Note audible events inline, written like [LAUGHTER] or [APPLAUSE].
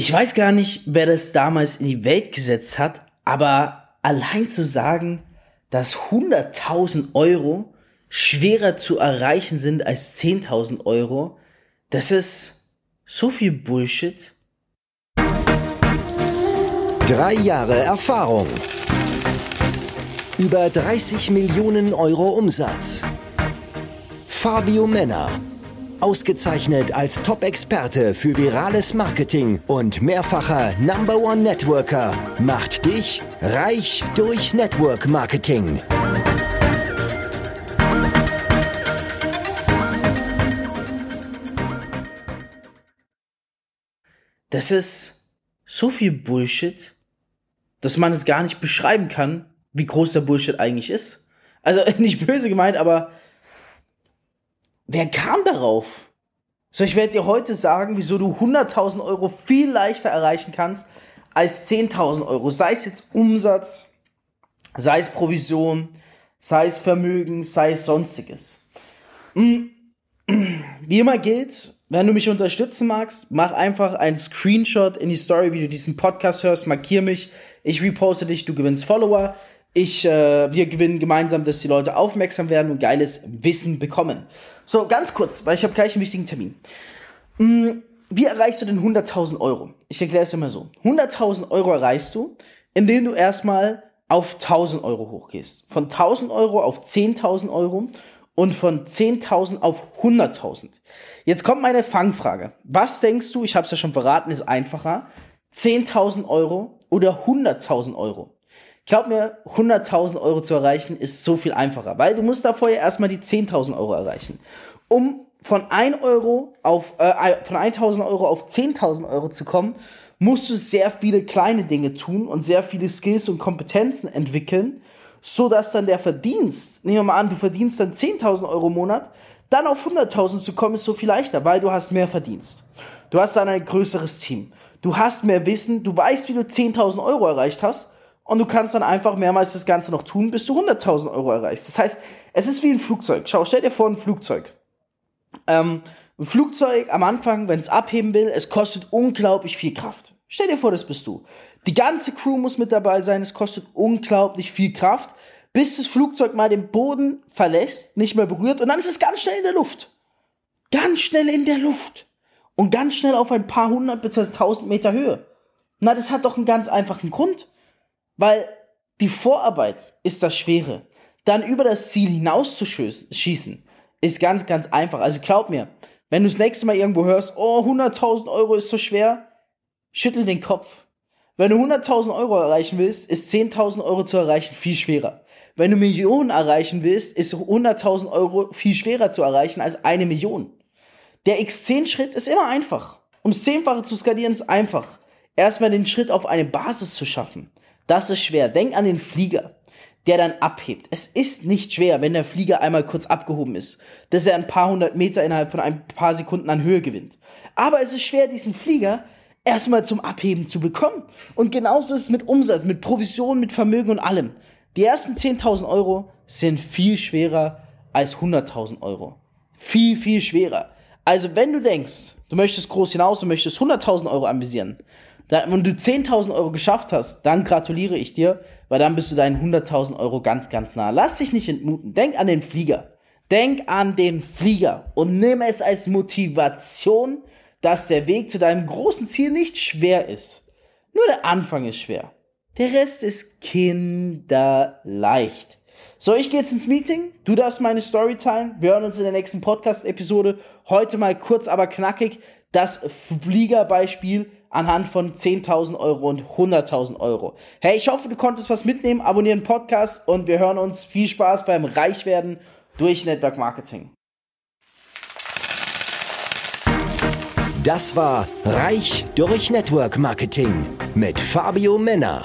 Ich weiß gar nicht, wer das damals in die Welt gesetzt hat, aber allein zu sagen, dass 100.000 Euro schwerer zu erreichen sind als 10.000 Euro, das ist so viel Bullshit. Drei Jahre Erfahrung. Über 30 Millionen Euro Umsatz. Fabio Männer. Ausgezeichnet als Top-Experte für virales Marketing und mehrfacher Number One Networker macht dich reich durch Network Marketing. Das ist so viel Bullshit, dass man es gar nicht beschreiben kann, wie groß der Bullshit eigentlich ist. Also [LAUGHS] nicht böse gemeint, aber wer kam darauf? So, ich werde dir heute sagen, wieso du 100.000 Euro viel leichter erreichen kannst als 10.000 Euro. Sei es jetzt Umsatz, sei es Provision, sei es Vermögen, sei es sonstiges. Hm. Wie immer gilt, wenn du mich unterstützen magst, mach einfach einen Screenshot in die Story, wie du diesen Podcast hörst, markier mich, ich reposte dich, du gewinnst Follower. Ich, äh, wir gewinnen gemeinsam, dass die Leute aufmerksam werden und geiles Wissen bekommen. So, ganz kurz, weil ich habe gleich einen wichtigen Termin. Hm, wie erreichst du denn 100.000 Euro? Ich erkläre es immer so. 100.000 Euro erreichst du, indem du erstmal auf 1.000 Euro hochgehst. Von 1.000 Euro auf 10.000 Euro und von 10.000 auf 100.000. Jetzt kommt meine Fangfrage. Was denkst du, ich habe es ja schon verraten, ist einfacher, 10.000 Euro oder 100.000 Euro? Glaub mir, 100.000 Euro zu erreichen ist so viel einfacher, weil du musst davor ja erstmal die 10.000 Euro erreichen. Um von 1 Euro auf, äh, von 1.000 Euro auf 10.000 Euro zu kommen, musst du sehr viele kleine Dinge tun und sehr viele Skills und Kompetenzen entwickeln, so dass dann der Verdienst, nehmen wir mal an, du verdienst dann 10.000 Euro im Monat, dann auf 100.000 zu kommen ist so viel leichter, weil du hast mehr Verdienst. Du hast dann ein größeres Team. Du hast mehr Wissen, du weißt, wie du 10.000 Euro erreicht hast und du kannst dann einfach mehrmals das Ganze noch tun, bis du 100.000 Euro erreichst. Das heißt, es ist wie ein Flugzeug. Schau, stell dir vor, ein Flugzeug. Ähm, ein Flugzeug am Anfang, wenn es abheben will, es kostet unglaublich viel Kraft. Stell dir vor, das bist du. Die ganze Crew muss mit dabei sein, es kostet unglaublich viel Kraft, bis das Flugzeug mal den Boden verlässt, nicht mehr berührt und dann ist es ganz schnell in der Luft. Ganz schnell in der Luft. Und ganz schnell auf ein paar hundert bzw. tausend Meter Höhe. Na, das hat doch einen ganz einfachen Grund. Weil die Vorarbeit ist das Schwere. Dann über das Ziel hinaus zu schießen, ist ganz, ganz einfach. Also glaub mir, wenn du das nächste Mal irgendwo hörst, oh, 100.000 Euro ist so schwer, schüttel den Kopf. Wenn du 100.000 Euro erreichen willst, ist 10.000 Euro zu erreichen viel schwerer. Wenn du Millionen erreichen willst, ist 100.000 Euro viel schwerer zu erreichen als eine Million. Der X10-Schritt ist immer einfach. Um das Zehnfache zu skalieren ist einfach. Erstmal den Schritt auf eine Basis zu schaffen. Das ist schwer. Denk an den Flieger, der dann abhebt. Es ist nicht schwer, wenn der Flieger einmal kurz abgehoben ist, dass er ein paar hundert Meter innerhalb von ein paar Sekunden an Höhe gewinnt. Aber es ist schwer, diesen Flieger erstmal zum Abheben zu bekommen. Und genauso ist es mit Umsatz, mit Provision, mit Vermögen und allem. Die ersten 10.000 Euro sind viel schwerer als 100.000 Euro. Viel, viel schwerer. Also wenn du denkst, du möchtest groß hinaus und möchtest 100.000 Euro ambitionieren, wenn du 10.000 Euro geschafft hast, dann gratuliere ich dir, weil dann bist du deinen 100.000 Euro ganz, ganz nah. Lass dich nicht entmuten. Denk an den Flieger. Denk an den Flieger und nimm es als Motivation, dass der Weg zu deinem großen Ziel nicht schwer ist. Nur der Anfang ist schwer. Der Rest ist kinderleicht. So, ich gehe jetzt ins Meeting. Du darfst meine Story teilen. Wir hören uns in der nächsten Podcast-Episode. Heute mal kurz, aber knackig das Fliegerbeispiel anhand von 10.000 Euro und 100.000 Euro. Hey, ich hoffe, du konntest was mitnehmen. Abonnieren Podcast und wir hören uns. Viel Spaß beim Reichwerden durch Network Marketing. Das war Reich durch Network Marketing mit Fabio Männer.